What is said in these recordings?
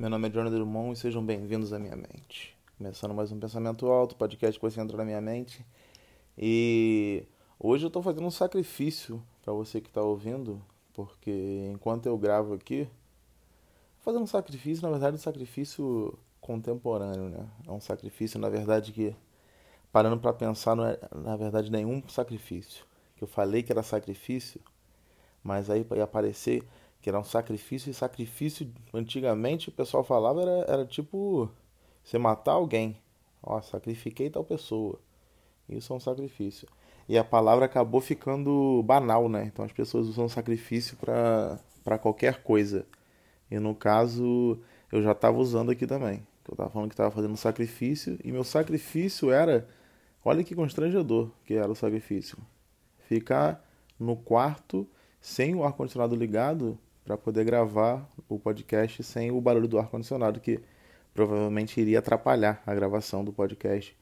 Meu nome é Johnny Drummond e sejam bem-vindos à minha mente. Começando mais um Pensamento Alto, podcast que você entra na minha mente. E hoje eu estou fazendo um sacrifício para você que está ouvindo, porque enquanto eu gravo aqui, fazendo um sacrifício, na verdade, um sacrifício contemporâneo, né? É um sacrifício, na verdade, que parando para pensar, não é, na verdade, nenhum sacrifício. Que eu falei que era sacrifício, mas aí ia aparecer que era um sacrifício, e sacrifício, antigamente o pessoal falava, era, era tipo você matar alguém. Ó, sacrifiquei tal pessoa. Isso é um sacrifício. E a palavra acabou ficando banal, né? Então as pessoas usam sacrifício para qualquer coisa. E no caso, eu já estava usando aqui também. Eu estava falando que estava fazendo sacrifício, e meu sacrifício era. Olha que constrangedor que era o sacrifício. Ficar no quarto sem o ar-condicionado ligado para poder gravar o podcast sem o barulho do ar-condicionado, que provavelmente iria atrapalhar a gravação do podcast.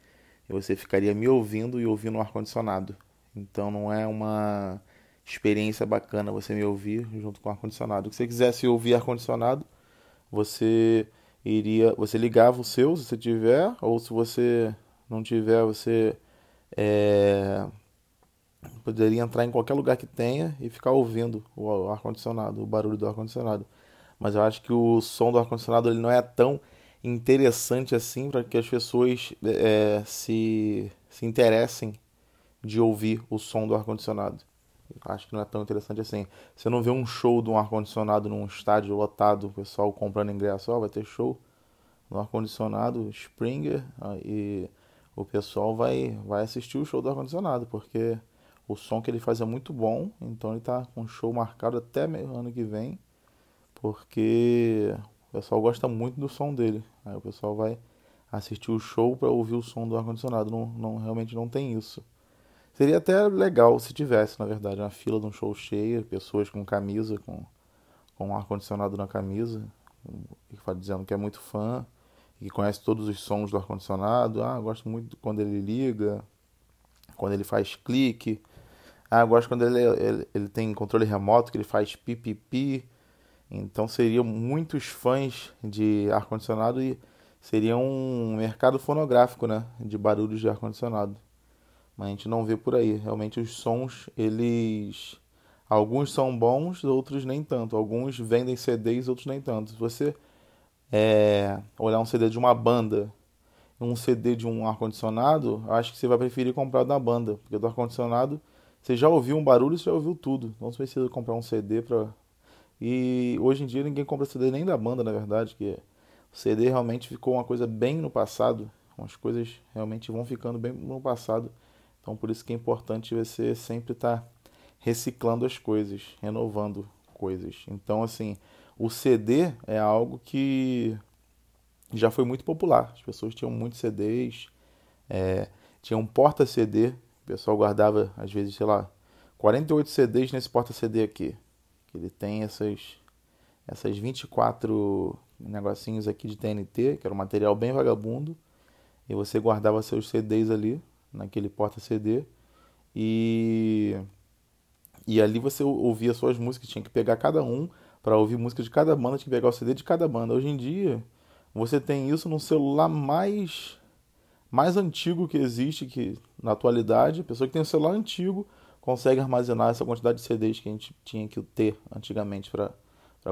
E você ficaria me ouvindo e ouvindo o ar-condicionado. Então não é uma experiência bacana você me ouvir junto com o ar-condicionado. Se você quisesse ouvir ar-condicionado, você iria. Você ligava o seu se você tiver, ou se você não tiver, você é, Poderia entrar em qualquer lugar que tenha e ficar ouvindo o ar-condicionado, o barulho do ar-condicionado. Mas eu acho que o som do ar-condicionado ele não é tão interessante assim para que as pessoas é, se, se interessem de ouvir o som do ar-condicionado. Acho que não é tão interessante assim. Você não vê um show de um ar-condicionado num estádio lotado, o pessoal comprando ingresso, oh, vai ter show no ar-condicionado, Springer, e o pessoal vai, vai assistir o show do ar-condicionado, porque o som que ele faz é muito bom, então ele tá com show marcado até ano que vem, porque o pessoal gosta muito do som dele. Aí o pessoal vai assistir o show para ouvir o som do ar-condicionado. Não, não, realmente não tem isso. Seria até legal se tivesse, na verdade, uma fila de um show cheia, pessoas com camisa, com, com ar-condicionado na camisa, dizendo que é muito fã, que conhece todos os sons do ar-condicionado. Ah, gosto muito quando ele liga, quando ele faz clique, ah, eu gosto quando ele, ele, ele tem controle remoto, que ele faz pipipi. Então seriam muitos fãs de ar-condicionado e seria um mercado fonográfico, né? De barulhos de ar-condicionado. Mas a gente não vê por aí. Realmente os sons, eles. Alguns são bons, outros nem tanto. Alguns vendem CDs, outros nem tanto. Se você é, olhar um CD de uma banda um CD de um ar-condicionado, acho que você vai preferir comprar da banda, porque do ar-condicionado você já ouviu um barulho, você já ouviu tudo. Não precisa comprar um CD para. E hoje em dia ninguém compra CD nem da banda, na verdade, que o CD realmente ficou uma coisa bem no passado. As coisas realmente vão ficando bem no passado. Então por isso que é importante você sempre estar tá reciclando as coisas, renovando coisas. Então assim, o CD é algo que já foi muito popular. As pessoas tinham muitos CDs, é, um porta-CD pessoal guardava, às vezes, sei lá, 48 CDs nesse porta-CD aqui. Ele tem essas, essas 24 negocinhos aqui de TNT, que era um material bem vagabundo. E você guardava seus CDs ali, naquele porta-CD. E, e ali você ouvia suas músicas, tinha que pegar cada um para ouvir música de cada banda, tinha que pegar o CD de cada banda. Hoje em dia, você tem isso no celular mais mais antigo que existe que na atualidade. A pessoa que tem um celular antigo consegue armazenar essa quantidade de CDs que a gente tinha que ter antigamente para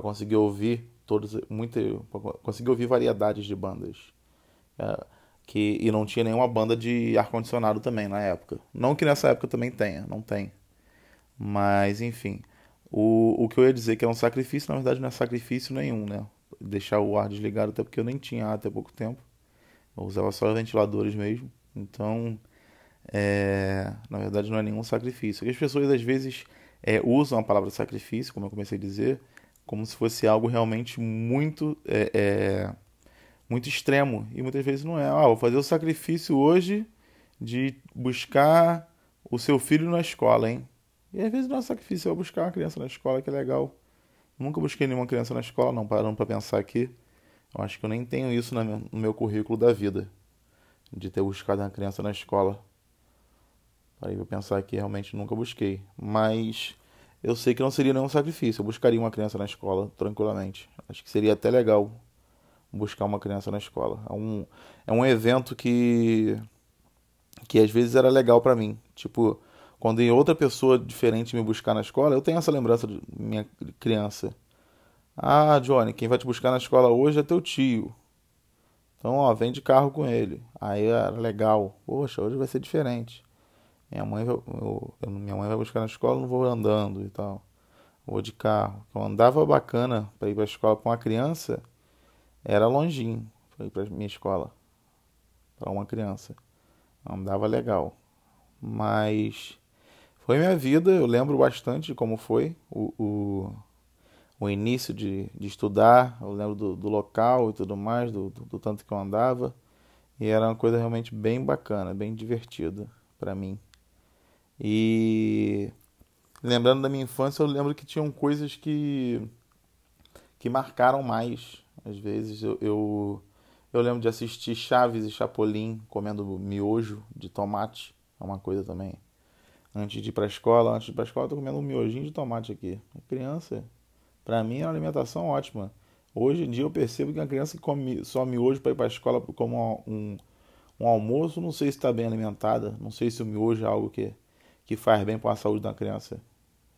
conseguir ouvir todos, muito, conseguir ouvir variedades de bandas. É, que, e não tinha nenhuma banda de ar-condicionado também na época. Não que nessa época também tenha, não tem. Mas, enfim. O, o que eu ia dizer que é um sacrifício, na verdade não é sacrifício nenhum, né? Deixar o ar desligado, até porque eu nem tinha ar até pouco tempo. Eu usava só ventiladores mesmo. Então, é, na verdade, não é nenhum sacrifício. as pessoas às vezes é, usam a palavra sacrifício, como eu comecei a dizer, como se fosse algo realmente muito é, é, muito extremo. E muitas vezes não é. Ah, vou fazer o sacrifício hoje de buscar o seu filho na escola, hein? E às vezes não é sacrifício, é buscar uma criança na escola, que é legal. Nunca busquei nenhuma criança na escola, não, parando para pensar aqui. Eu acho que eu nem tenho isso no meu currículo da vida, de ter buscado uma criança na escola. Parei pra pensar que realmente nunca busquei. Mas eu sei que não seria nenhum sacrifício. Eu buscaria uma criança na escola tranquilamente. Acho que seria até legal buscar uma criança na escola. É um, é um evento que, que às vezes era legal para mim. Tipo, quando em outra pessoa diferente me buscar na escola, eu tenho essa lembrança de minha criança. Ah, Johnny, quem vai te buscar na escola hoje é teu tio. Então, ó, vem de carro com ele. Aí era legal. Poxa, hoje vai ser diferente. Minha mãe vai, eu, minha mãe vai buscar na escola, não vou andando e tal. Vou de carro. Eu andava bacana para ir para a escola com uma criança, era longinho para ir para minha escola para uma criança. Andava legal. Mas foi minha vida, eu lembro bastante como foi o, o, o início de, de estudar, eu lembro do, do local e tudo mais, do, do, do tanto que eu andava. E era uma coisa realmente bem bacana, bem divertida para mim. E lembrando da minha infância, eu lembro que tinham coisas que que marcaram mais. Às vezes eu, eu, eu lembro de assistir Chaves e Chapolin comendo miojo de tomate, é uma coisa também. Antes de ir para a escola, antes de ir para a escola, eu tô comendo um miojinho de tomate aqui. A criança, para mim, é uma alimentação ótima. Hoje em dia eu percebo que a criança que come só miojo para ir para a escola como um, um almoço, não sei se está bem alimentada, não sei se o miojo é algo que que faz bem para a saúde da criança?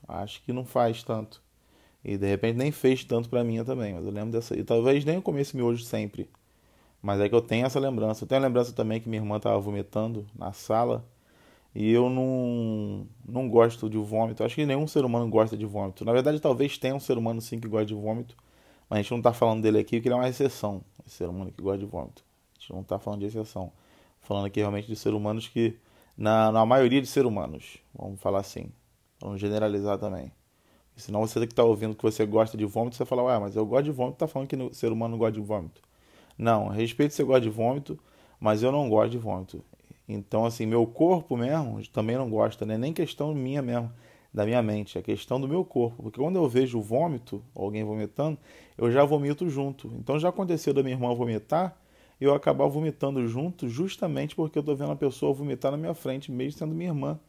Acho que não faz tanto. E de repente nem fez tanto para mim também, mas eu lembro dessa. E talvez nem eu comesse miojo sempre. Mas é que eu tenho essa lembrança. Eu tenho a lembrança também que minha irmã estava vomitando na sala. E eu não, não gosto de vômito. Acho que nenhum ser humano gosta de vômito. Na verdade, talvez tenha um ser humano sim que gosta de vômito. Mas a gente não está falando dele aqui porque ele é uma exceção. Esse ser humano que gosta de vômito. A gente não está falando de exceção. Falando aqui realmente de ser humanos que na, na maioria de seres humanos, vamos falar assim. Vamos generalizar também. Senão você que está ouvindo que você gosta de vômito, você fala, ué, mas eu gosto de vômito, tá falando que o ser humano não gosta de vômito. Não, respeito você gosta de vômito, mas eu não gosto de vômito. Então, assim, meu corpo mesmo também não gosta, né? Nem questão minha mesmo, da minha mente, é questão do meu corpo. Porque quando eu vejo vômito, alguém vomitando, eu já vomito junto. Então já aconteceu da minha irmã vomitar, eu acabar vomitando junto, justamente porque eu tô vendo a pessoa vomitar na minha frente, mesmo sendo minha irmã,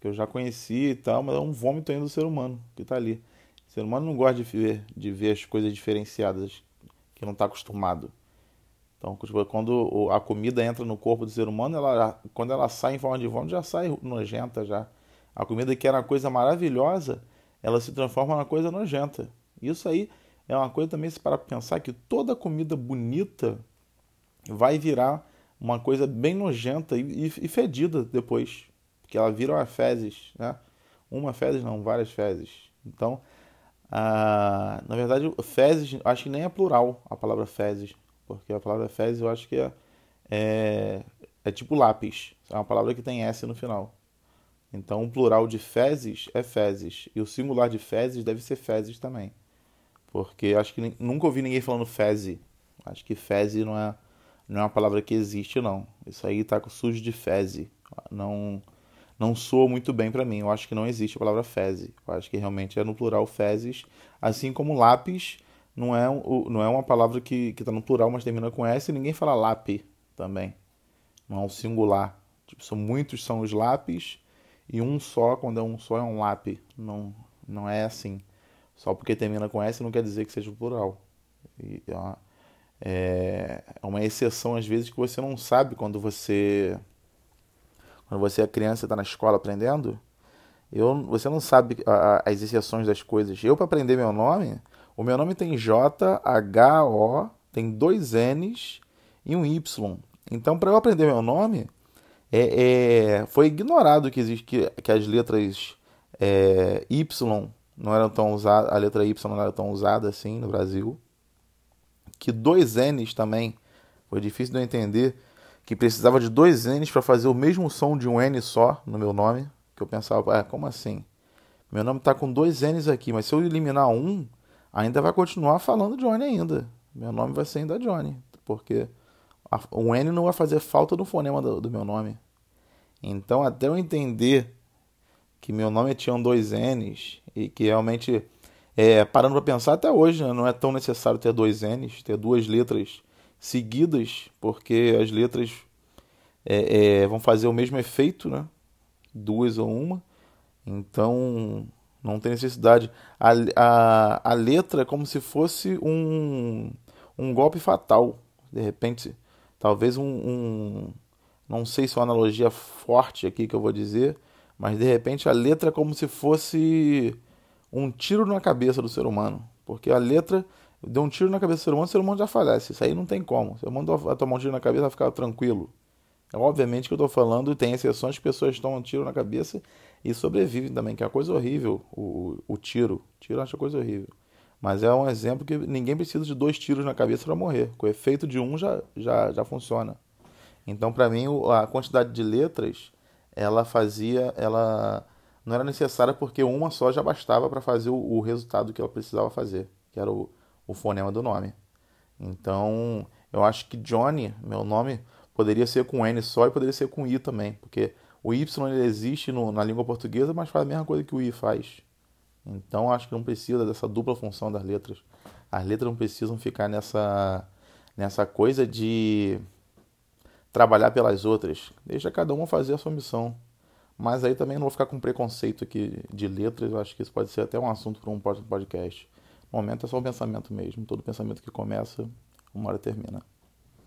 que eu já conheci e tal, mas é um vômito ainda do ser humano que tá ali. O ser humano não gosta de ver, de ver as coisas diferenciadas, que não está acostumado. Então, tipo, quando a comida entra no corpo do ser humano, ela, quando ela sai em forma de vômito, já sai nojenta já. A comida que era uma coisa maravilhosa, ela se transforma numa coisa nojenta. Isso aí é uma coisa também para pensar que toda comida bonita vai virar uma coisa bem nojenta e, e, fedida depois, porque ela vira uma fezes, né? Uma fezes não, várias fezes. Então, ah, na verdade, fezes, acho que nem é plural a palavra fezes, porque a palavra fezes eu acho que é, é, é tipo lápis, é uma palavra que tem S no final. Então, o plural de fezes é fezes, e o singular de fezes deve ser fezes também. Porque acho que nunca ouvi ninguém falando feze. Acho que feze não é não é uma palavra que existe, não. Isso aí tá com sujo de feze. Não, não soa muito bem para mim. Eu acho que não existe a palavra feze. Eu acho que realmente é no plural fezes. Assim como lápis não é, não é uma palavra que, que tá no plural, mas termina com S e ninguém fala lápis também. Não é um singular. Tipo, são muitos são os lápis e um só, quando é um só, é um lápis. Não, não é assim. Só porque termina com S não quer dizer que seja plural. E, uma, é, é uma exceção às vezes que você não sabe quando você quando você é criança está na escola aprendendo eu, você não sabe as exceções das coisas eu para aprender meu nome o meu nome tem J H O tem dois N's e um Y então para eu aprender meu nome é, é, foi ignorado que existe que, que as letras é, Y não eram tão usadas a letra Y não era tão usada assim no Brasil que dois N's também. Foi difícil de eu entender que precisava de dois N's para fazer o mesmo som de um N só no meu nome. Que eu pensava, ah, como assim? Meu nome está com dois N's aqui, mas se eu eliminar um, ainda vai continuar falando Johnny ainda. Meu nome vai ser ainda Johnny, porque o N não vai fazer falta no fonema do, do meu nome. Então, até eu entender que meu nome tinha dois N's e que realmente é, parando para pensar, até hoje né, não é tão necessário ter dois N's, ter duas letras seguidas, porque as letras é, é, vão fazer o mesmo efeito, né? duas ou uma. Então não tem necessidade. A, a, a letra é como se fosse um, um golpe fatal. De repente, talvez um, um não sei se é uma analogia forte aqui que eu vou dizer, mas de repente a letra é como se fosse um tiro na cabeça do ser humano, porque a letra deu um tiro na cabeça do ser humano, o ser humano já falece. Isso aí não tem como. O ser humano vai tomar um tiro na cabeça vai ficar tranquilo. Obviamente que eu estou falando, tem exceções pessoas tomam um tiro na cabeça e sobrevivem também, que é uma coisa horrível o, o tiro. Tiro acha coisa horrível. Mas é um exemplo que ninguém precisa de dois tiros na cabeça para morrer. Com o efeito de um já, já, já funciona. Então, para mim, a quantidade de letras, ela fazia, ela não era necessária porque uma só já bastava para fazer o, o, resultado que ela precisava fazer, que era o, o fonema do nome. Então, eu acho que Johnny, meu nome, poderia ser com N só e poderia ser com I também, porque o Y ele existe no, na língua portuguesa, mas faz a mesma coisa que o I faz. Então acho que não precisa dessa dupla função das letras. As letras não precisam ficar nessa, nessa coisa de trabalhar pelas outras. Deixa cada uma fazer a sua missão. Mas aí também não vou ficar com preconceito aqui de letras. Eu acho que isso pode ser até um assunto para um podcast. No momento é só um pensamento mesmo. Todo pensamento que começa, uma hora termina.